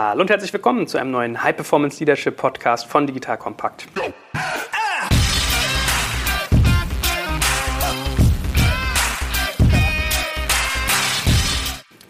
Hallo und herzlich willkommen zu einem neuen High Performance Leadership Podcast von Digital Compact.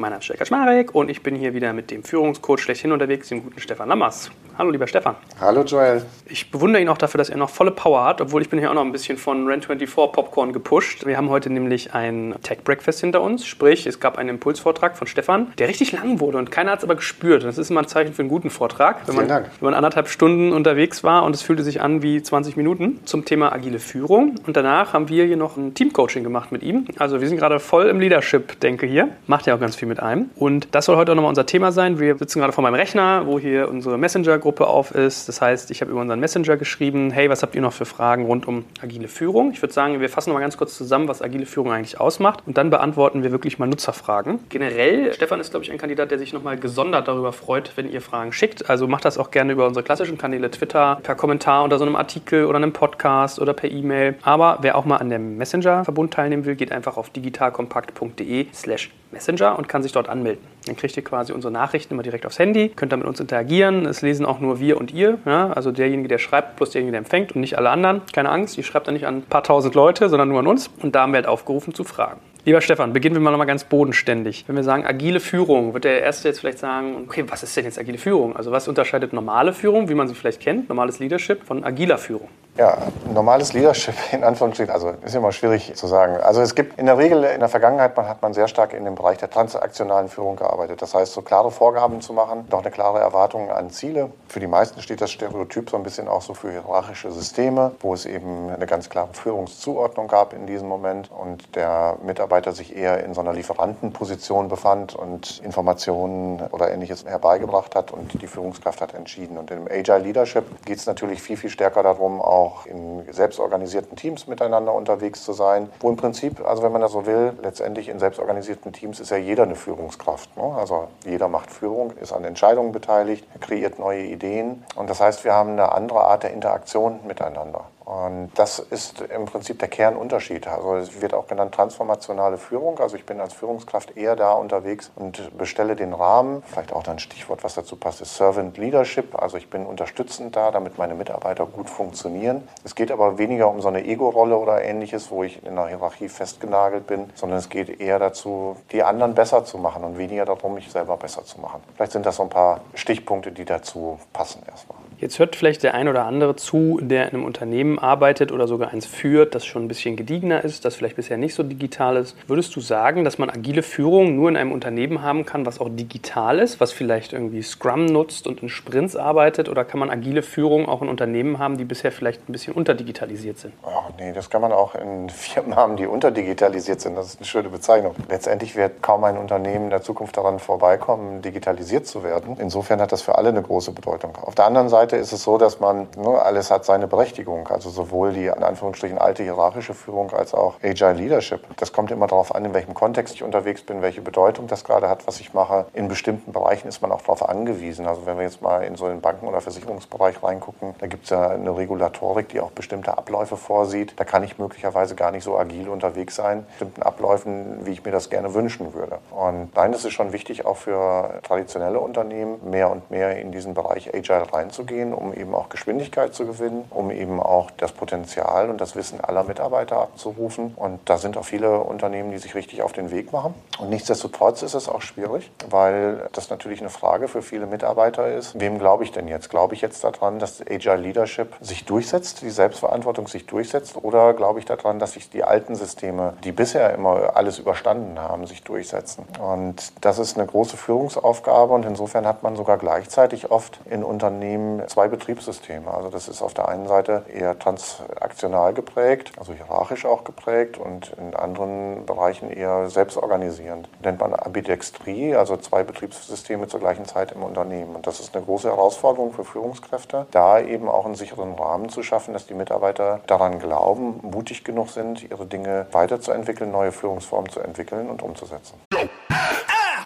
Mein Name ist Stefan Schmarek und ich bin hier wieder mit dem Führungscoach schlechthin unterwegs, dem guten Stefan Lammers. Hallo, lieber Stefan. Hallo, Joel. Ich bewundere ihn auch dafür, dass er noch volle Power hat, obwohl ich bin hier auch noch ein bisschen von Rent24 Popcorn gepusht. Wir haben heute nämlich ein Tech Breakfast hinter uns, sprich, es gab einen Impulsvortrag von Stefan, der richtig lang wurde und keiner hat es aber gespürt. Das ist immer ein Zeichen für einen guten Vortrag, wenn man, Vielen Dank. wenn man anderthalb Stunden unterwegs war und es fühlte sich an wie 20 Minuten zum Thema agile Führung. Und danach haben wir hier noch ein Teamcoaching gemacht mit ihm. Also wir sind gerade voll im Leadership-Denke hier. Macht ja auch ganz viel mit einem. Und das soll heute auch nochmal unser Thema sein. Wir sitzen gerade vor meinem Rechner, wo hier unsere Messenger-Gruppe auf ist. Das heißt, ich habe über unseren Messenger geschrieben, hey, was habt ihr noch für Fragen rund um agile Führung? Ich würde sagen, wir fassen nochmal ganz kurz zusammen, was agile Führung eigentlich ausmacht. Und dann beantworten wir wirklich mal Nutzerfragen. Generell, Stefan ist, glaube ich, ein Kandidat, der sich nochmal gesondert darüber freut, wenn ihr Fragen schickt. Also macht das auch gerne über unsere klassischen Kanäle Twitter, per Kommentar unter so einem Artikel oder einem Podcast oder per E-Mail. Aber wer auch mal an dem Messenger-Verbund teilnehmen will, geht einfach auf digitalkompakt.de slash Messenger und kann sich dort anmelden. Dann kriegt ihr quasi unsere Nachrichten immer direkt aufs Handy, könnt dann mit uns interagieren. Es lesen auch nur wir und ihr, ja? also derjenige, der schreibt, plus derjenige, der empfängt und nicht alle anderen. Keine Angst, ihr schreibt dann nicht an ein paar tausend Leute, sondern nur an uns. Und da haben wir halt aufgerufen zu fragen. Lieber Stefan, beginnen wir mal nochmal ganz bodenständig. Wenn wir sagen agile Führung, wird der Erste jetzt vielleicht sagen, okay, was ist denn jetzt agile Führung? Also was unterscheidet normale Führung, wie man sie vielleicht kennt, normales Leadership, von agiler Führung? Ja, normales Leadership in Anführungsstrichen, also ist immer schwierig zu sagen. Also es gibt in der Regel in der Vergangenheit man hat man sehr stark in dem Bereich der transaktionalen Führung gearbeitet. Das heißt, so klare Vorgaben zu machen, noch eine klare Erwartung an Ziele. Für die meisten steht das Stereotyp so ein bisschen auch so für hierarchische Systeme, wo es eben eine ganz klare Führungszuordnung gab in diesem Moment und der Mitarbeiter sich eher in so einer Lieferantenposition befand und Informationen oder ähnliches herbeigebracht hat und die Führungskraft hat entschieden. Und im Agile Leadership geht es natürlich viel, viel stärker darum, auch in selbstorganisierten Teams miteinander unterwegs zu sein, wo im Prinzip, also wenn man das so will, letztendlich in selbstorganisierten Teams ist ja jeder eine Führungskraft. Ne? Also jeder macht Führung, ist an Entscheidungen beteiligt, kreiert neue Ideen. Und das heißt, wir haben eine andere Art der Interaktion miteinander. Und das ist im Prinzip der Kernunterschied. Also es wird auch genannt transformationale Führung. Also ich bin als Führungskraft eher da unterwegs und bestelle den Rahmen. Vielleicht auch ein Stichwort, was dazu passt, ist Servant Leadership. Also ich bin unterstützend da, damit meine Mitarbeiter gut funktionieren. Es geht aber weniger um so eine Ego-Rolle oder ähnliches, wo ich in einer Hierarchie festgenagelt bin, sondern es geht eher dazu, die anderen besser zu machen und weniger darum, mich selber besser zu machen. Vielleicht sind das so ein paar Stichpunkte, die dazu passen erstmal. Jetzt hört vielleicht der ein oder andere zu, der in einem Unternehmen arbeitet oder sogar eins führt, das schon ein bisschen gediegener ist, das vielleicht bisher nicht so digital ist. Würdest du sagen, dass man agile Führung nur in einem Unternehmen haben kann, was auch digital ist, was vielleicht irgendwie Scrum nutzt und in Sprints arbeitet? Oder kann man agile Führung auch in Unternehmen haben, die bisher vielleicht ein bisschen unterdigitalisiert sind? Oh, nee, das kann man auch in Firmen haben, die unterdigitalisiert sind. Das ist eine schöne Bezeichnung. Letztendlich wird kaum ein Unternehmen in der Zukunft daran vorbeikommen, digitalisiert zu werden. Insofern hat das für alle eine große Bedeutung. Auf der anderen Seite ist es so, dass man, ne, alles hat seine Berechtigung. Also sowohl die in Anführungsstrichen alte hierarchische Führung als auch Agile Leadership. Das kommt immer darauf an, in welchem Kontext ich unterwegs bin, welche Bedeutung das gerade hat, was ich mache. In bestimmten Bereichen ist man auch darauf angewiesen. Also wenn wir jetzt mal in so den Banken- oder Versicherungsbereich reingucken, da gibt es ja eine Regulatorik, die auch bestimmte Abläufe vorsieht. Da kann ich möglicherweise gar nicht so agil unterwegs sein, bestimmten Abläufen, wie ich mir das gerne wünschen würde. Und nein, das ist schon wichtig, auch für traditionelle Unternehmen mehr und mehr in diesen Bereich Agile reinzugehen, um eben auch Geschwindigkeit zu gewinnen, um eben auch das Potenzial und das Wissen aller Mitarbeiter abzurufen. Und da sind auch viele Unternehmen, die sich richtig auf den Weg machen. Und nichtsdestotrotz ist es auch schwierig, weil das natürlich eine Frage für viele Mitarbeiter ist. Wem glaube ich denn jetzt? Glaube ich jetzt daran, dass Agile Leadership sich durchsetzt, die Selbstverantwortung sich durchsetzt? Oder glaube ich daran, dass sich die alten Systeme, die bisher immer alles überstanden haben, sich durchsetzen? Und das ist eine große Führungsaufgabe und insofern hat man sogar gleichzeitig oft in Unternehmen zwei Betriebssysteme. Also das ist auf der einen Seite eher transaktional geprägt, also hierarchisch auch geprägt und in anderen Bereichen eher selbstorganisierend. Nennt man Ambidextrie, also zwei Betriebssysteme zur gleichen Zeit im Unternehmen. Und das ist eine große Herausforderung für Führungskräfte, da eben auch einen sicheren Rahmen zu schaffen, dass die Mitarbeiter daran glauben, mutig genug sind, ihre Dinge weiterzuentwickeln, neue Führungsformen zu entwickeln und umzusetzen.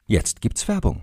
Jetzt gibt's Werbung.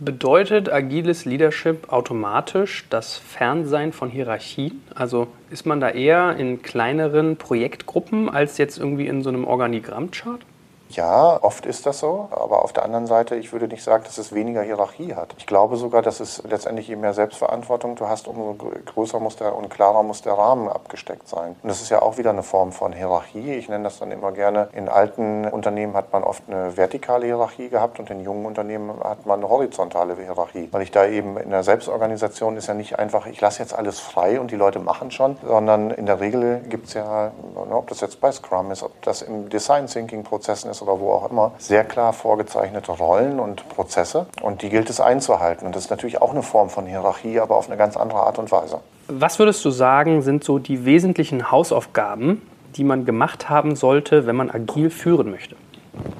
Bedeutet agiles Leadership automatisch das Fernsein von Hierarchien? Also ist man da eher in kleineren Projektgruppen als jetzt irgendwie in so einem Organigrammchart? Ja, oft ist das so, aber auf der anderen Seite, ich würde nicht sagen, dass es weniger Hierarchie hat. Ich glaube sogar, dass es letztendlich je mehr Selbstverantwortung du hast, umso größer muss der und klarer muss der Rahmen abgesteckt sein. Und das ist ja auch wieder eine Form von Hierarchie. Ich nenne das dann immer gerne, in alten Unternehmen hat man oft eine vertikale Hierarchie gehabt und in jungen Unternehmen hat man eine horizontale Hierarchie. Weil ich da eben in der Selbstorganisation ist ja nicht einfach, ich lasse jetzt alles frei und die Leute machen schon, sondern in der Regel gibt es ja, ob das jetzt bei Scrum ist, ob das im Design Thinking Prozessen ist, ist oder wo auch immer, sehr klar vorgezeichnete Rollen und Prozesse und die gilt es einzuhalten. Und das ist natürlich auch eine Form von Hierarchie, aber auf eine ganz andere Art und Weise. Was würdest du sagen, sind so die wesentlichen Hausaufgaben, die man gemacht haben sollte, wenn man agil führen möchte?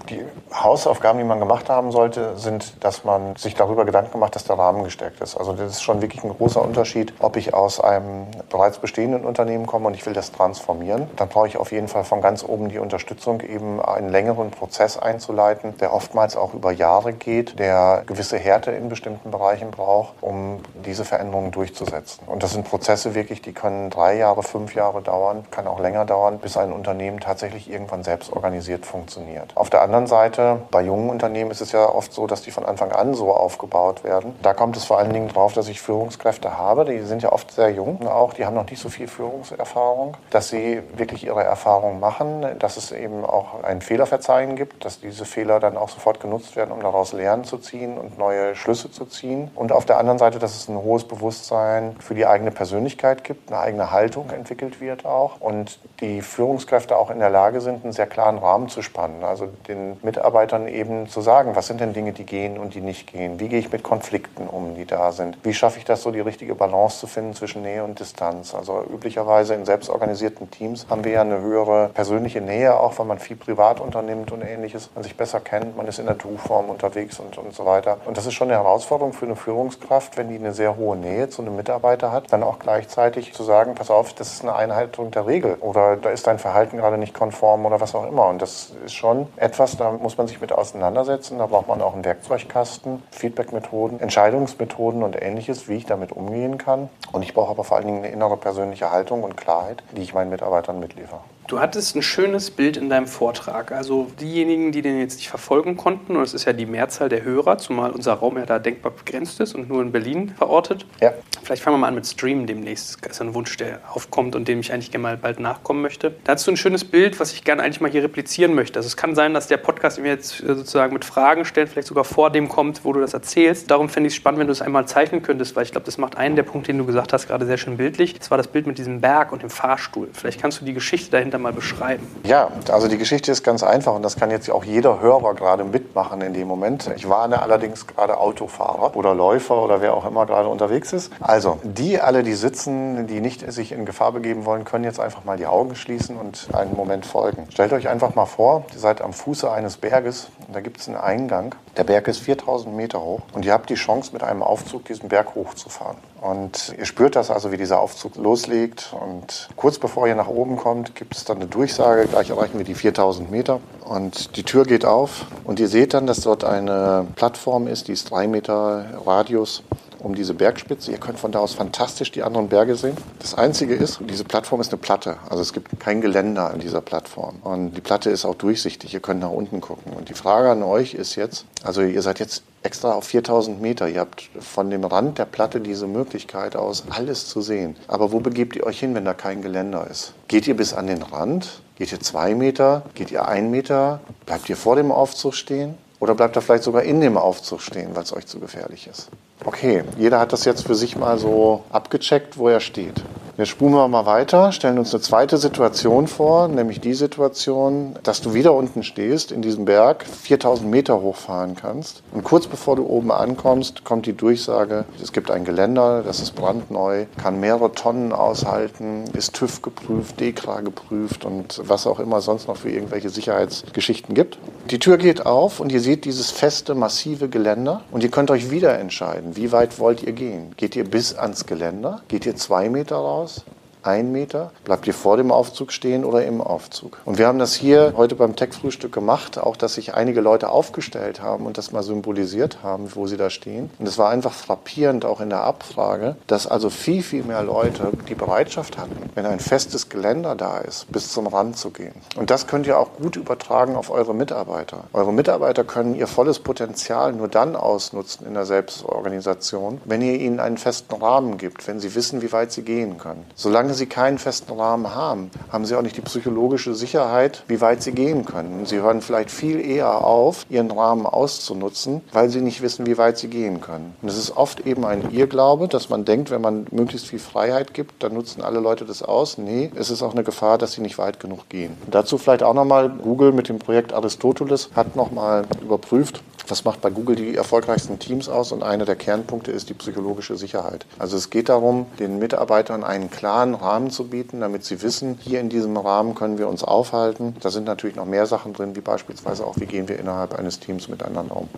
Die Hausaufgaben, die man gemacht haben sollte, sind, dass man sich darüber Gedanken macht, dass der Rahmen gestärkt ist. Also das ist schon wirklich ein großer Unterschied, ob ich aus einem bereits bestehenden Unternehmen komme und ich will das transformieren. Dann brauche ich auf jeden Fall von ganz oben die Unterstützung, eben einen längeren Prozess einzuleiten, der oftmals auch über Jahre geht, der gewisse Härte in bestimmten Bereichen braucht, um diese Veränderungen durchzusetzen. Und das sind Prozesse wirklich, die können drei Jahre, fünf Jahre dauern, kann auch länger dauern, bis ein Unternehmen tatsächlich irgendwann selbst organisiert funktioniert. Auf der anderen Seite, bei jungen Unternehmen ist es ja oft so, dass die von Anfang an so aufgebaut werden. Da kommt es vor allen Dingen drauf, dass ich Führungskräfte habe. Die sind ja oft sehr jung auch, die haben noch nicht so viel Führungserfahrung, dass sie wirklich ihre Erfahrung machen, dass es eben auch ein Fehlerverzeihen gibt, dass diese Fehler dann auch sofort genutzt werden, um daraus Lernen zu ziehen und neue Schlüsse zu ziehen. Und auf der anderen Seite, dass es ein hohes Bewusstsein für die eigene Persönlichkeit gibt, eine eigene Haltung entwickelt wird auch und die Führungskräfte auch in der Lage sind, einen sehr klaren Rahmen zu spannen. Also den Mitarbeitern eben zu sagen, was sind denn Dinge, die gehen und die nicht gehen? Wie gehe ich mit Konflikten um, die da sind? Wie schaffe ich das so, die richtige Balance zu finden zwischen Nähe und Distanz? Also üblicherweise in selbstorganisierten Teams haben wir ja eine höhere persönliche Nähe, auch weil man viel privat unternimmt und ähnliches, man sich besser kennt, man ist in der Du-Form unterwegs und, und so weiter. Und das ist schon eine Herausforderung für eine Führungskraft, wenn die eine sehr hohe Nähe zu einem Mitarbeiter hat, dann auch gleichzeitig zu sagen, pass auf, das ist eine Einhaltung der Regel oder da ist dein Verhalten gerade nicht konform oder was auch immer. Und das ist schon etwas, da muss man sich mit auseinandersetzen. Da braucht man auch einen Werkzeugkasten, Feedbackmethoden, Entscheidungsmethoden und ähnliches, wie ich damit umgehen kann. Und ich brauche aber vor allen Dingen eine innere persönliche Haltung und Klarheit, die ich meinen Mitarbeitern mitliefere. Du hattest ein schönes Bild in deinem Vortrag. Also diejenigen, die den jetzt nicht verfolgen konnten, und es ist ja die Mehrzahl der Hörer, zumal unser Raum ja da denkbar begrenzt ist und nur in Berlin verortet. Ja. Vielleicht fangen wir mal an mit Streamen demnächst. Das ist ein Wunsch, der aufkommt und dem ich eigentlich gerne mal bald nachkommen möchte. Da hast du ein schönes Bild, was ich gerne eigentlich mal hier replizieren möchte. Also es kann sein, sein, dass der Podcast mir jetzt äh, sozusagen mit Fragen stellt, vielleicht sogar vor dem kommt, wo du das erzählst. Darum fände ich es spannend, wenn du es einmal zeichnen könntest, weil ich glaube, das macht einen der Punkte, den du gesagt hast, gerade sehr schön bildlich. Das war das Bild mit diesem Berg und dem Fahrstuhl. Vielleicht kannst du die Geschichte dahinter mal beschreiben. Ja, also die Geschichte ist ganz einfach und das kann jetzt auch jeder Hörer gerade mitmachen in dem Moment. Ich warne allerdings gerade Autofahrer oder Läufer oder wer auch immer gerade unterwegs ist. Also, die alle, die sitzen, die nicht sich in Gefahr begeben wollen, können jetzt einfach mal die Augen schließen und einen Moment folgen. Stellt euch einfach mal vor, ihr seid am Fuße eines Berges und da gibt es einen Eingang. Der Berg ist 4000 Meter hoch und ihr habt die Chance, mit einem Aufzug diesen Berg hochzufahren. Und ihr spürt das also, wie dieser Aufzug loslegt. Und kurz bevor ihr nach oben kommt, gibt es dann eine Durchsage. Gleich erreichen wir die 4000 Meter. Und die Tür geht auf. Und ihr seht dann, dass dort eine Plattform ist, die ist drei Meter Radius um diese Bergspitze. Ihr könnt von da aus fantastisch die anderen Berge sehen. Das Einzige ist, diese Plattform ist eine Platte. Also es gibt kein Geländer an dieser Plattform. Und die Platte ist auch durchsichtig. Ihr könnt nach unten gucken. Und die Frage an euch ist jetzt, also ihr seid jetzt extra auf 4000 Meter. Ihr habt von dem Rand der Platte diese Möglichkeit aus, alles zu sehen. Aber wo begebt ihr euch hin, wenn da kein Geländer ist? Geht ihr bis an den Rand? Geht ihr zwei Meter? Geht ihr ein Meter? Bleibt ihr vor dem Aufzug stehen? Oder bleibt er vielleicht sogar in dem Aufzug stehen, weil es euch zu gefährlich ist? Okay, jeder hat das jetzt für sich mal so abgecheckt, wo er steht. Jetzt spulen wir mal weiter, stellen uns eine zweite Situation vor, nämlich die Situation, dass du wieder unten stehst in diesem Berg, 4000 Meter hochfahren kannst. Und kurz bevor du oben ankommst, kommt die Durchsage, es gibt ein Geländer, das ist brandneu, kann mehrere Tonnen aushalten, ist TÜV geprüft, DEKRA geprüft und was auch immer sonst noch für irgendwelche Sicherheitsgeschichten gibt. Die Tür geht auf und ihr seht dieses feste, massive Geländer und ihr könnt euch wieder entscheiden, wie weit wollt ihr gehen. Geht ihr bis ans Geländer? Geht ihr zwei Meter raus? Ein Meter? Bleibt ihr vor dem Aufzug stehen oder im Aufzug? Und wir haben das hier heute beim Tech-Frühstück gemacht, auch dass sich einige Leute aufgestellt haben und das mal symbolisiert haben, wo sie da stehen. Und es war einfach frappierend, auch in der Abfrage, dass also viel, viel mehr Leute die Bereitschaft hatten, wenn ein festes Geländer da ist, bis zum Rand zu gehen. Und das könnt ihr auch gut übertragen auf eure Mitarbeiter. Eure Mitarbeiter können ihr volles Potenzial nur dann ausnutzen in der Selbstorganisation, wenn ihr ihnen einen festen Rahmen gibt, wenn sie wissen, wie weit sie gehen können. Solange sie keinen festen Rahmen haben, haben sie auch nicht die psychologische Sicherheit, wie weit sie gehen können. Sie hören vielleicht viel eher auf, ihren Rahmen auszunutzen, weil sie nicht wissen, wie weit sie gehen können. Und es ist oft eben ein Irrglaube, dass man denkt, wenn man möglichst viel Freiheit gibt, dann nutzen alle Leute das aus. Nee, es ist auch eine Gefahr, dass sie nicht weit genug gehen. Und dazu vielleicht auch nochmal, Google mit dem Projekt Aristoteles hat nochmal überprüft, was macht bei Google die erfolgreichsten Teams aus? Und einer der Kernpunkte ist die psychologische Sicherheit. Also es geht darum, den Mitarbeitern einen klaren Rahmen zu bieten, damit sie wissen, hier in diesem Rahmen können wir uns aufhalten. Da sind natürlich noch mehr Sachen drin, wie beispielsweise auch, wie gehen wir innerhalb eines Teams miteinander um.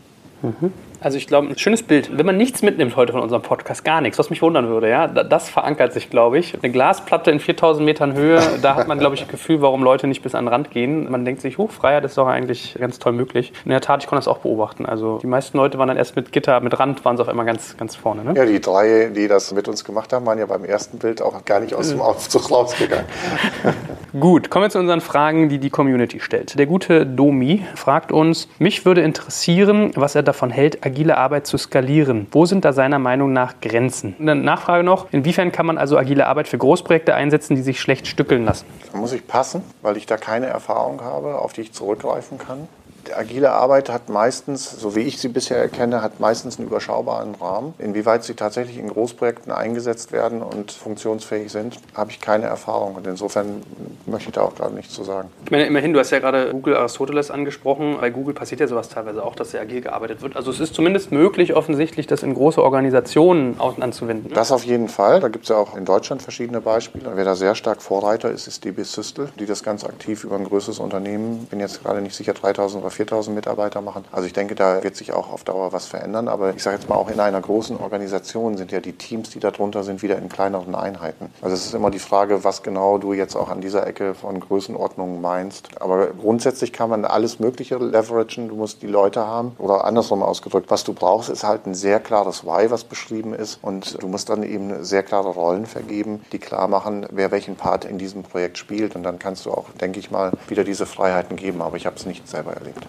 Mhm. Also ich glaube, ein schönes Bild. Wenn man nichts mitnimmt heute von unserem Podcast, gar nichts, was mich wundern würde, ja, das verankert sich, glaube ich. Eine Glasplatte in 4000 Metern Höhe, da hat man, glaube ich, ein Gefühl, warum Leute nicht bis an den Rand gehen. Man denkt sich, hoch, Freiheit ist doch eigentlich ganz toll möglich. In der Tat, ich konnte das auch beobachten. Also die meisten Leute waren dann erst mit Gitter, mit Rand, waren sie auf einmal ganz, ganz vorne. Ne? Ja, die drei, die das mit uns gemacht haben, waren ja beim ersten Bild auch gar nicht aus dem Aufzug rausgegangen. Gut, kommen wir zu unseren Fragen, die die Community stellt. Der gute Domi fragt uns, mich würde interessieren, was er davon hält, agile Arbeit zu skalieren. Wo sind da seiner Meinung nach Grenzen? Eine Nachfrage noch, inwiefern kann man also agile Arbeit für Großprojekte einsetzen, die sich schlecht stückeln lassen? Da muss ich passen, weil ich da keine Erfahrung habe, auf die ich zurückgreifen kann agile Arbeit hat meistens, so wie ich sie bisher erkenne, hat meistens einen überschaubaren Rahmen. Inwieweit sie tatsächlich in Großprojekten eingesetzt werden und funktionsfähig sind, habe ich keine Erfahrung. Und insofern möchte ich da auch gerade nichts zu sagen. Ich meine, immerhin, du hast ja gerade Google Aristoteles angesprochen. Bei Google passiert ja sowas teilweise auch, dass sehr agil gearbeitet wird. Also es ist zumindest möglich, offensichtlich, das in große Organisationen anzuwenden. Das auf jeden Fall. Da gibt es ja auch in Deutschland verschiedene Beispiele. Wer da sehr stark Vorreiter ist, ist DB Systel, die das ganz aktiv über ein größeres Unternehmen, bin jetzt gerade nicht sicher, 3000 oder 4000 Mitarbeiter machen. Also ich denke, da wird sich auch auf Dauer was verändern. Aber ich sage jetzt mal, auch in einer großen Organisation sind ja die Teams, die darunter sind, wieder in kleineren Einheiten. Also es ist immer die Frage, was genau du jetzt auch an dieser Ecke von Größenordnungen meinst. Aber grundsätzlich kann man alles Mögliche leveragen. Du musst die Leute haben. Oder andersrum ausgedrückt, was du brauchst, ist halt ein sehr klares Why, was beschrieben ist. Und du musst dann eben sehr klare Rollen vergeben, die klar machen, wer welchen Part in diesem Projekt spielt. Und dann kannst du auch, denke ich mal, wieder diese Freiheiten geben. Aber ich habe es nicht selber erlebt.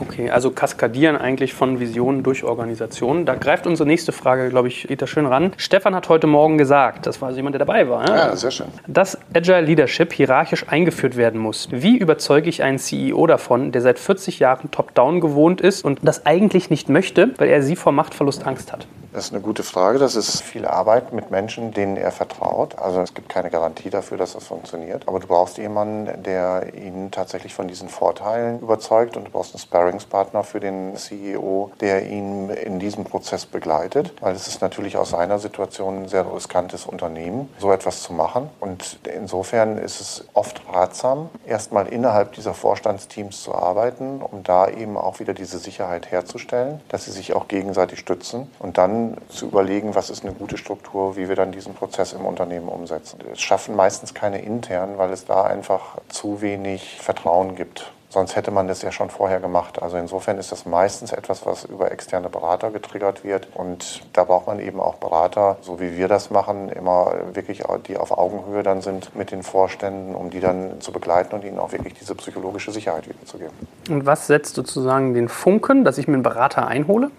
Okay, also kaskadieren eigentlich von Visionen durch Organisationen. Da greift unsere nächste Frage, glaube ich, geht da schön ran. Stefan hat heute Morgen gesagt, das war also jemand, der dabei war, ja, ja sehr schön. dass Agile Leadership hierarchisch eingeführt werden muss. Wie überzeuge ich einen CEO davon, der seit 40 Jahren Top-Down gewohnt ist und das eigentlich nicht möchte, weil er sie vor Machtverlust Angst hat? Das ist eine gute Frage. Das ist viel Arbeit mit Menschen, denen er vertraut. Also es gibt keine Garantie dafür, dass das funktioniert. Aber du brauchst jemanden, der ihn tatsächlich von diesen Vorteilen überzeugt und du brauchst einen Sparringspartner für den CEO, der ihn in diesem Prozess begleitet. Weil es ist natürlich aus seiner Situation ein sehr riskantes Unternehmen, so etwas zu machen. Und insofern ist es oft ratsam, erstmal innerhalb dieser Vorstandsteams zu arbeiten, um da eben auch wieder diese Sicherheit herzustellen, dass sie sich auch gegenseitig stützen und dann zu überlegen, was ist eine gute Struktur, wie wir dann diesen Prozess im Unternehmen umsetzen. Es schaffen meistens keine internen, weil es da einfach zu wenig Vertrauen gibt. Sonst hätte man das ja schon vorher gemacht. Also insofern ist das meistens etwas, was über externe Berater getriggert wird. Und da braucht man eben auch Berater, so wie wir das machen, immer wirklich, die auf Augenhöhe dann sind mit den Vorständen, um die dann zu begleiten und ihnen auch wirklich diese psychologische Sicherheit wiederzugeben. Und was setzt sozusagen den Funken, dass ich mir einen Berater einhole?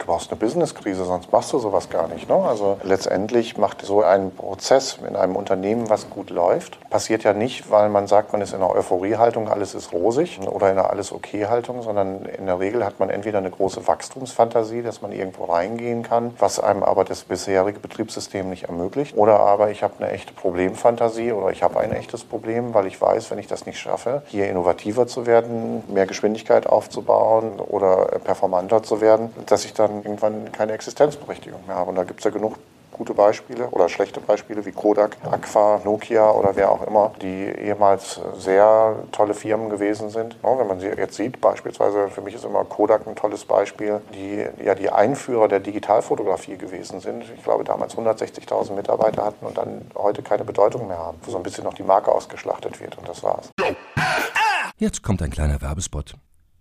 Du brauchst eine Businesskrise, sonst machst du sowas gar nicht. Ne? Also letztendlich macht so ein Prozess in einem Unternehmen, was gut läuft, passiert ja nicht, weil man sagt, man ist in einer Euphoriehaltung, alles ist rosig oder in einer alles okay Haltung, sondern in der Regel hat man entweder eine große Wachstumsfantasie, dass man irgendwo reingehen kann, was einem aber das bisherige Betriebssystem nicht ermöglicht, oder aber ich habe eine echte Problemfantasie oder ich habe ein echtes Problem, weil ich weiß, wenn ich das nicht schaffe, hier innovativer zu werden, mehr Geschwindigkeit aufzubauen oder performanter zu werden, dass ich dann dann irgendwann keine Existenzberechtigung mehr haben. Und da gibt es ja genug gute Beispiele oder schlechte Beispiele wie Kodak, Aqua, Nokia oder wer auch immer, die ehemals sehr tolle Firmen gewesen sind. Wenn man sie jetzt sieht, beispielsweise für mich ist immer Kodak ein tolles Beispiel, die ja die Einführer der Digitalfotografie gewesen sind. Ich glaube damals 160.000 Mitarbeiter hatten und dann heute keine Bedeutung mehr haben, wo so ein bisschen noch die Marke ausgeschlachtet wird und das war's. Jetzt kommt ein kleiner Werbespot.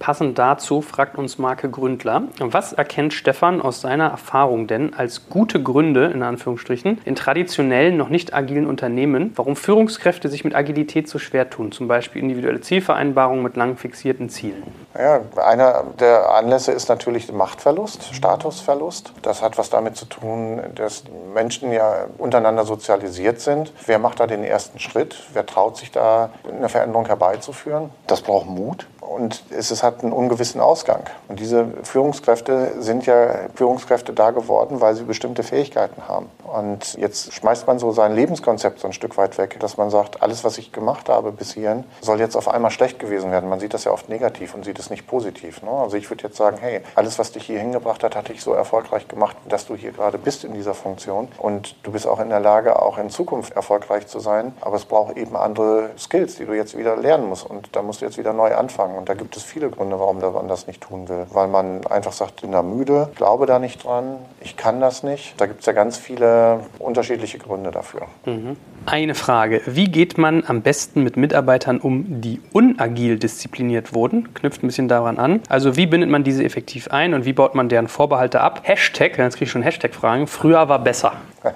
Passend dazu fragt uns Marke Gründler, was erkennt Stefan aus seiner Erfahrung denn als gute Gründe, in Anführungsstrichen, in traditionellen, noch nicht agilen Unternehmen, warum Führungskräfte sich mit Agilität so schwer tun, zum Beispiel individuelle Zielvereinbarungen mit lang fixierten Zielen? Ja, einer der Anlässe ist natürlich Machtverlust, Statusverlust. Das hat was damit zu tun, dass Menschen ja untereinander sozialisiert sind. Wer macht da den ersten Schritt? Wer traut sich da eine Veränderung herbeizuführen? Das braucht Mut und es hat einen ungewissen Ausgang. Und diese Führungskräfte sind ja Führungskräfte da geworden, weil sie bestimmte Fähigkeiten haben. Und jetzt schmeißt man so sein Lebenskonzept so ein Stück weit weg, dass man sagt, alles, was ich gemacht habe bis hierhin, soll jetzt auf einmal schlecht gewesen werden. Man sieht das ja oft negativ und sieht es nicht positiv. Ne? Also ich würde jetzt sagen, hey, alles, was dich hier hingebracht hat, hat dich so erfolgreich gemacht, dass du hier gerade bist in dieser Funktion. Und du bist auch in der Lage, auch in Zukunft erfolgreich zu sein. Aber es braucht eben andere Skills, die du jetzt wieder lernen musst. Und da musst du jetzt wieder neu anfangen. Und da gibt es viele Gründe, warum man das nicht tun will. Weil man einfach sagt, ich bin da müde, glaube da nicht dran, ich kann das nicht. Da gibt es ja ganz viele unterschiedliche Gründe dafür. Mhm. Eine Frage. Wie geht man am besten mit Mitarbeitern um, die unagil diszipliniert wurden? Knüpft ein bisschen daran an. Also wie bindet man diese effektiv ein und wie baut man deren Vorbehalte ab? Hashtag, jetzt kriege ich schon Hashtag-Fragen, früher war besser.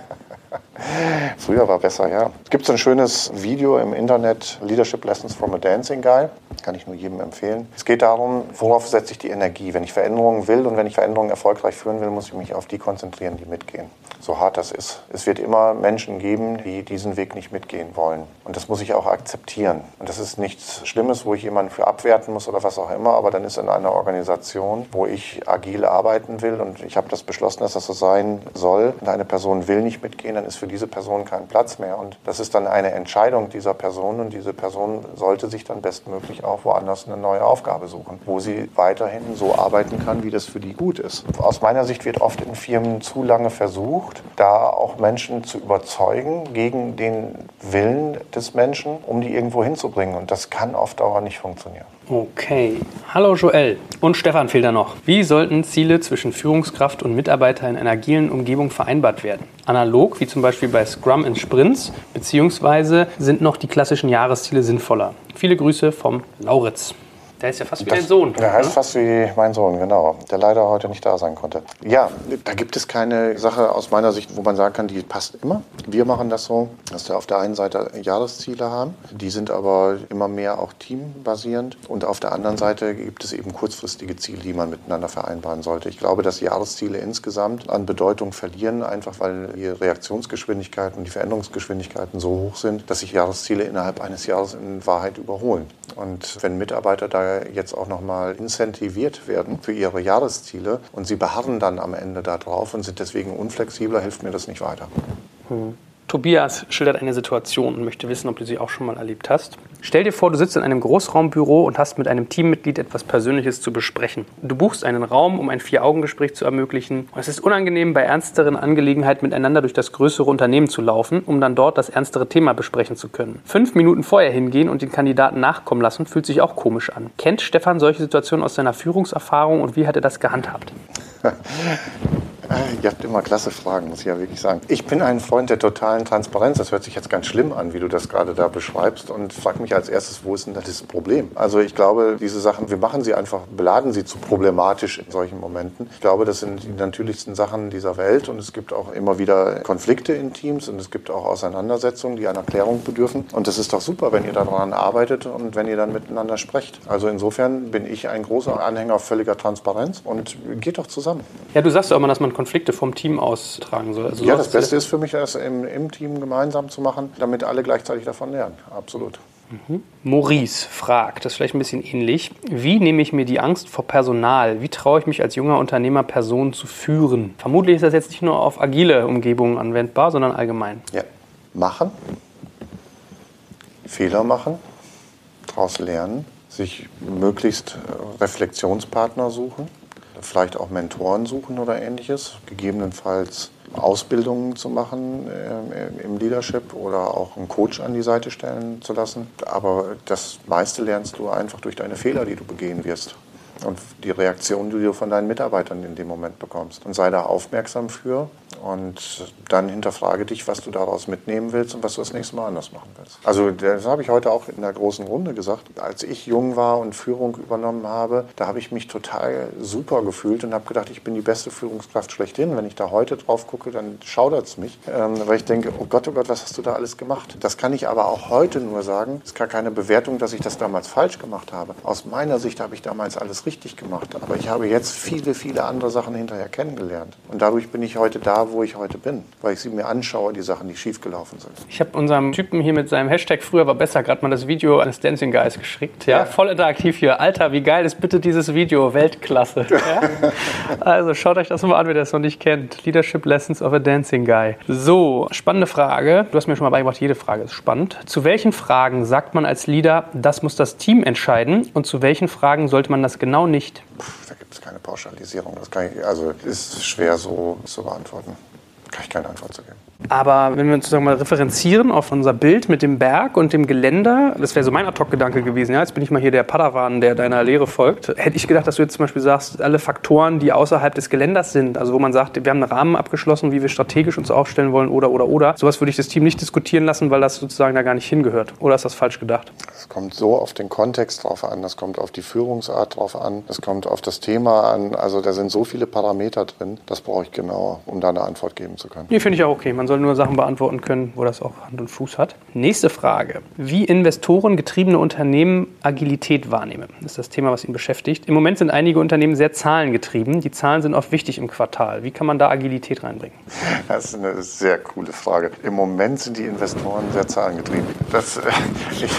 Früher war besser, ja. Es gibt so ein schönes Video im Internet, Leadership Lessons from a Dancing Guy. Kann ich nur jedem empfehlen. Es geht darum, worauf setze ich die Energie? Wenn ich Veränderungen will und wenn ich Veränderungen erfolgreich führen will, muss ich mich auf die konzentrieren, die mitgehen. So hart das ist. Es wird immer Menschen geben, die diesen Weg nicht mitgehen wollen. Und das muss ich auch akzeptieren. Und das ist nichts Schlimmes, wo ich jemanden für abwerten muss oder was auch immer. Aber dann ist in einer Organisation, wo ich agil arbeiten will und ich habe das beschlossen, dass das so sein soll und eine Person will nicht mitgehen, dann ist für diese Person kein Platz mehr. Und das ist dann eine Entscheidung dieser Person und diese Person sollte sich dann bestmöglich auch woanders eine neue Aufgabe suchen, wo sie weiterhin so arbeiten kann, wie das für die gut ist. Aus meiner Sicht wird oft in Firmen zu lange versucht, da auch Menschen zu überzeugen gegen den Willen des Menschen, um die irgendwo hinzubringen. Und das kann auf Dauer nicht funktionieren. Okay. Hallo Joel. Und Stefan fehlt da noch. Wie sollten Ziele zwischen Führungskraft und Mitarbeiter in einer agilen Umgebung vereinbart werden? Analog, wie zum Beispiel bei Scrum in Sprints, beziehungsweise sind noch die klassischen Jahresziele sinnvoller? Viele Grüße vom Lauritz. Der ist ja fast wie dein Sohn. Der heißt ne? fast wie mein Sohn, genau. Der leider heute nicht da sein konnte. Ja, da gibt es keine Sache aus meiner Sicht, wo man sagen kann, die passt immer. Wir machen das so, dass wir auf der einen Seite Jahresziele haben. Die sind aber immer mehr auch teambasierend. Und auf der anderen Seite gibt es eben kurzfristige Ziele, die man miteinander vereinbaren sollte. Ich glaube, dass Jahresziele insgesamt an Bedeutung verlieren, einfach weil die Reaktionsgeschwindigkeiten und die Veränderungsgeschwindigkeiten so hoch sind, dass sich Jahresziele innerhalb eines Jahres in Wahrheit überholen. Und wenn Mitarbeiter da jetzt auch nochmal incentiviert werden für ihre Jahresziele und sie beharren dann am Ende darauf und sind deswegen unflexibler, hilft mir das nicht weiter. Tobias schildert eine Situation und möchte wissen, ob du sie auch schon mal erlebt hast. Stell dir vor, du sitzt in einem Großraumbüro und hast mit einem Teammitglied etwas Persönliches zu besprechen. Du buchst einen Raum, um ein Vier-Augen-Gespräch zu ermöglichen. Es ist unangenehm, bei ernsteren Angelegenheiten miteinander durch das größere Unternehmen zu laufen, um dann dort das ernstere Thema besprechen zu können. Fünf Minuten vorher hingehen und den Kandidaten nachkommen lassen, fühlt sich auch komisch an. Kennt Stefan solche Situationen aus seiner Führungserfahrung und wie hat er das gehandhabt? Ihr habt immer klasse Fragen, muss ich ja wirklich sagen. Ich bin ein Freund der totalen Transparenz. Das hört sich jetzt ganz schlimm an, wie du das gerade da beschreibst. Und frag mich als erstes, wo ist denn das Problem? Also ich glaube, diese Sachen, wir machen sie einfach, beladen sie zu problematisch in solchen Momenten. Ich glaube, das sind die natürlichsten Sachen dieser Welt. Und es gibt auch immer wieder Konflikte in Teams und es gibt auch Auseinandersetzungen, die einer Klärung bedürfen. Und das ist doch super, wenn ihr daran arbeitet und wenn ihr dann miteinander sprecht. Also insofern bin ich ein großer Anhänger völliger Transparenz und geht doch zusammen. Ja, du sagst ja mal, dass man Konflikte vom Team austragen soll. Also Ja, das Beste ist für mich, das im, im Team gemeinsam zu machen, damit alle gleichzeitig davon lernen. Absolut. Maurice fragt, das ist vielleicht ein bisschen ähnlich. Wie nehme ich mir die Angst vor Personal? Wie traue ich mich als junger Unternehmer, Personen zu führen? Vermutlich ist das jetzt nicht nur auf agile Umgebungen anwendbar, sondern allgemein. Ja. Machen, Fehler machen, daraus lernen, sich möglichst äh, Reflexionspartner suchen, vielleicht auch Mentoren suchen oder ähnliches, gegebenenfalls Ausbildungen zu machen äh, im Leadership oder auch einen Coach an die Seite stellen zu lassen. Aber das meiste lernst du einfach durch deine Fehler, die du begehen wirst. Und die Reaktion, die du von deinen Mitarbeitern in dem Moment bekommst. Und sei da aufmerksam für und dann hinterfrage dich, was du daraus mitnehmen willst und was du das nächste Mal anders machen willst. Also das habe ich heute auch in der großen Runde gesagt. Als ich jung war und Führung übernommen habe, da habe ich mich total super gefühlt und habe gedacht, ich bin die beste Führungskraft schlechthin. Wenn ich da heute drauf gucke, dann schaudert es mich, ähm, weil ich denke, oh Gott, oh Gott, was hast du da alles gemacht? Das kann ich aber auch heute nur sagen. Es ist gar keine Bewertung, dass ich das damals falsch gemacht habe. Aus meiner Sicht habe ich damals alles richtig gemacht, aber ich habe jetzt viele, viele andere Sachen hinterher kennengelernt. Und dadurch bin ich heute da, wo ich heute bin, weil ich sie mir anschaue, die Sachen, die schiefgelaufen sind. Ich habe unserem Typen hier mit seinem Hashtag früher war besser gerade mal das Video eines Dancing Guys geschickt. Ja, Ja. voll interaktiv hier. Alter, wie geil ist bitte dieses Video? Weltklasse. Ja? Also schaut euch das mal an, wer das noch nicht kennt. Leadership Lessons of a Dancing Guy. So, spannende Frage. Du hast mir schon mal beigebracht, jede Frage ist spannend. Zu welchen Fragen sagt man als Leader, das muss das Team entscheiden? Und zu welchen Fragen sollte man das genau nicht? Puh, da gibt es keine Pauschalisierung. Das ich, also ist schwer so zu beantworten. Kann ich keine Antwort zu geben. Aber wenn wir uns sozusagen mal referenzieren auf unser Bild mit dem Berg und dem Geländer, das wäre so mein Ad-Hoc-Gedanke gewesen. Ja, jetzt bin ich mal hier der Padawan, der deiner Lehre folgt. Hätte ich gedacht, dass du jetzt zum Beispiel sagst, alle Faktoren, die außerhalb des Geländers sind, also wo man sagt, wir haben einen Rahmen abgeschlossen, wie wir strategisch uns aufstellen wollen oder, oder, oder. Sowas würde ich das Team nicht diskutieren lassen, weil das sozusagen da gar nicht hingehört. Oder ist das falsch gedacht? Es kommt so auf den Kontext drauf an, das kommt auf die Führungsart drauf an, das kommt auf das Thema an. Also da sind so viele Parameter drin, das brauche ich genauer, um da eine Antwort geben zu können. Nee, finde ich auch okay. Man Man soll nur Sachen beantworten können, wo das auch Hand und Fuß hat. Nächste Frage. Wie Investoren getriebene Unternehmen Agilität wahrnehmen, ist das Thema, was ihn beschäftigt. Im Moment sind einige Unternehmen sehr zahlengetrieben. Die Zahlen sind oft wichtig im Quartal. Wie kann man da Agilität reinbringen? Das ist eine sehr coole Frage. Im Moment sind die Investoren sehr zahlengetrieben. Das, äh, ich,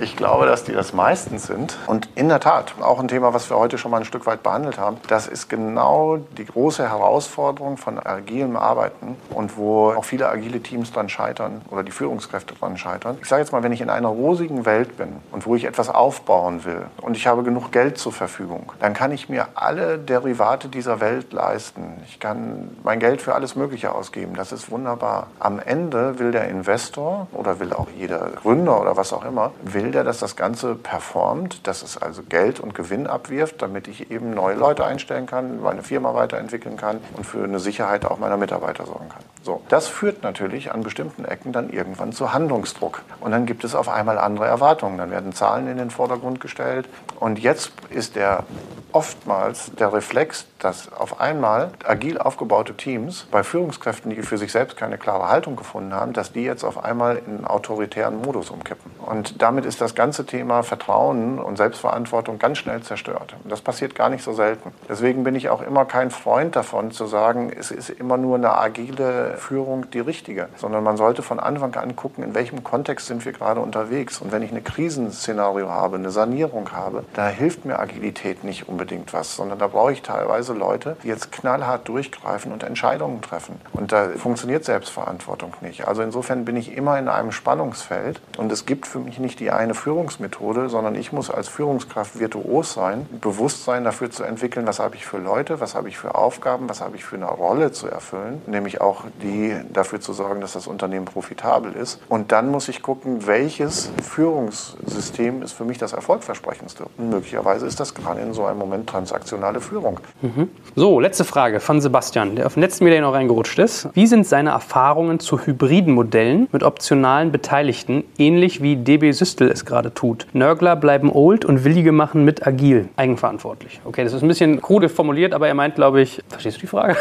ich glaube, dass die das meistens sind. Und in der Tat, auch ein Thema, was wir heute schon mal ein Stück weit behandelt haben, das ist genau die große Herausforderung von agilem Arbeiten und wo auch viele agile Teams dran scheitern oder die Führungskräfte dran scheitern. Ich sage jetzt mal, wenn ich in einer rosigen Welt bin und wo ich etwas aufbauen will und ich habe genug Geld zur Verfügung, dann kann ich mir alle Derivate dieser Welt leisten. Ich kann mein Geld für alles Mögliche ausgeben. Das ist wunderbar. Am Ende will der Investor oder will auch jeder Gründer oder was auch immer, will der, dass das Ganze performt, dass es also Geld und Gewinn abwirft, damit ich eben neue Leute einstellen kann, meine Firma weiterentwickeln kann und für eine Sicherheit auch meiner Mitarbeiter sorgen kann. So, das führt natürlich an bestimmten Ecken dann irgendwann zu Handlungsdruck. Und dann gibt es auf einmal andere Erwartungen. Dann werden Zahlen in den Vordergrund gestellt. Und jetzt ist der oftmals der Reflex, dass auf einmal agil aufgebaute Teams bei Führungskräften, die für sich selbst keine klare Haltung gefunden haben, dass die jetzt auf einmal in einen autoritären Modus umkippen. Und damit ist das ganze Thema Vertrauen und Selbstverantwortung ganz schnell zerstört. Und das passiert gar nicht so selten. Deswegen bin ich auch immer kein Freund davon zu sagen, es ist immer nur eine agile Führung die richtige, sondern man sollte von Anfang an gucken, in welchem Kontext sind wir gerade unterwegs. Und wenn ich ein Krisenszenario habe, eine Sanierung habe, da hilft mir Agilität nicht unbedingt was, sondern da brauche ich teilweise Leute, die jetzt knallhart durchgreifen und Entscheidungen treffen. Und da funktioniert Selbstverantwortung nicht. Also insofern bin ich immer in einem Spannungsfeld und es gibt für mich nicht die eine Führungsmethode, sondern ich muss als Führungskraft virtuos sein, Bewusstsein dafür zu entwickeln, was habe ich für Leute, was habe ich für Aufgaben, was habe ich für eine Rolle zu erfüllen, nämlich auch die dafür zu sorgen, dass das Unternehmen profitabel ist. Und dann muss ich gucken, welches Führungssystem ist für mich das erfolgversprechendste. Und möglicherweise ist das gerade in so einem Moment transaktionale Führung. Mhm. So, letzte Frage von Sebastian, der auf den letzten Media noch reingerutscht ist. Wie sind seine Erfahrungen zu hybriden Modellen mit optionalen Beteiligten, ähnlich wie DB Systel es gerade tut? Nörgler bleiben old und Willige machen mit agil, eigenverantwortlich. Okay, das ist ein bisschen krude formuliert, aber er meint, glaube ich, verstehst du die Frage?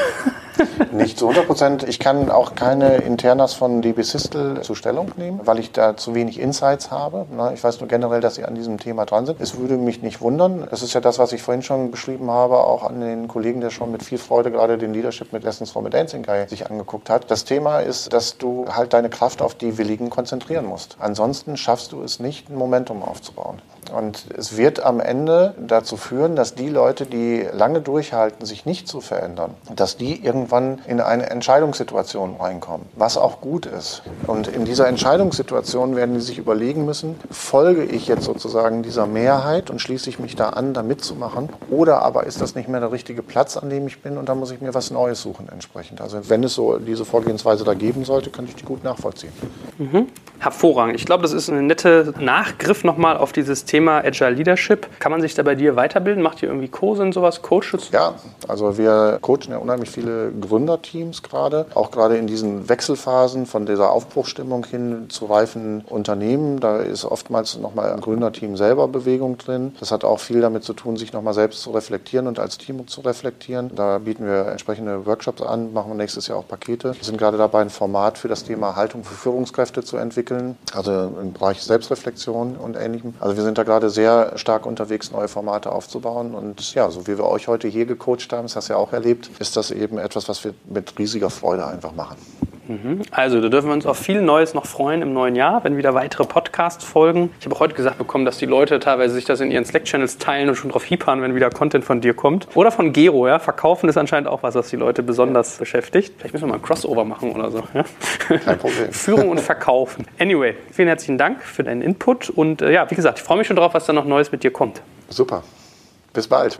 Nicht zu 100 Prozent. Ich kann auch keine Internas von DB Systel zur Stellung nehmen, weil ich da zu wenig Insights habe. Ich weiß nur generell, dass sie an diesem Thema dran sind. Es würde mich nicht wundern. Es ist ja das, was ich vorhin schon beschrieben habe, auch an den Kollegen, der schon mit viel Freude gerade den Leadership mit Lessons from a Dancing Guy sich angeguckt hat. Das Thema ist, dass du halt deine Kraft auf die Willigen konzentrieren musst. Ansonsten schaffst du es nicht, ein Momentum aufzubauen. Und es wird am Ende dazu führen, dass die Leute, die lange durchhalten, sich nicht zu verändern, dass die irgendwann in eine Entscheidungssituation reinkommen, was auch gut ist. Und in dieser Entscheidungssituation werden die sich überlegen müssen, folge ich jetzt sozusagen dieser Mehrheit und schließe ich mich da an, da mitzumachen, oder aber ist das nicht mehr der richtige Platz, an dem ich bin und da muss ich mir was Neues suchen entsprechend. Also wenn es so diese Vorgehensweise da geben sollte, könnte ich die gut nachvollziehen. Mhm. Hervorragend. Ich glaube, das ist ein netter Nachgriff nochmal auf dieses Thema Agile Leadership. Kann man sich da bei dir weiterbilden? Macht ihr irgendwie Kurse und sowas, Coaches? Ja, also wir coachen ja unheimlich viele Gründerteams gerade, auch gerade in diesen Wechselphasen von dieser Aufbruchstimmung hin zu reifen Unternehmen. Da ist oftmals nochmal im Gründerteam selber Bewegung drin. Das hat auch viel damit zu tun, sich nochmal selbst zu reflektieren und als Team zu reflektieren. Da bieten wir entsprechende Workshops an, machen wir nächstes Jahr auch Pakete. Wir sind gerade dabei, ein Format für das Thema Haltung für Führungskräfte zu entwickeln, also im Bereich Selbstreflexion und Ähnlichem. Also wir sind da gerade sehr stark unterwegs, neue Formate aufzubauen. Und ja, so wie wir euch heute hier gecoacht haben, das hast du ja auch erlebt, ist das eben etwas, was wir mit riesiger Freude einfach machen. Mhm. Also, da dürfen wir uns auf viel Neues noch freuen im neuen Jahr, wenn wieder weitere Podcasts folgen. Ich habe auch heute gesagt bekommen, dass die Leute teilweise sich das in ihren Slack-Channels teilen und schon drauf hiepern, wenn wieder Content von dir kommt. Oder von Gero, ja. Verkaufen ist anscheinend auch was, was die Leute besonders beschäftigt. Vielleicht müssen wir mal ein Crossover machen oder so. Ja? Kein Problem. Führung und Verkaufen. Anyway, vielen herzlichen Dank für deinen Input und äh, ja, wie gesagt, ich freue mich schon drauf, was da noch Neues mit dir kommt. Super. Bis bald.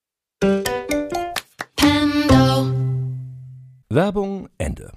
Werbung Ende.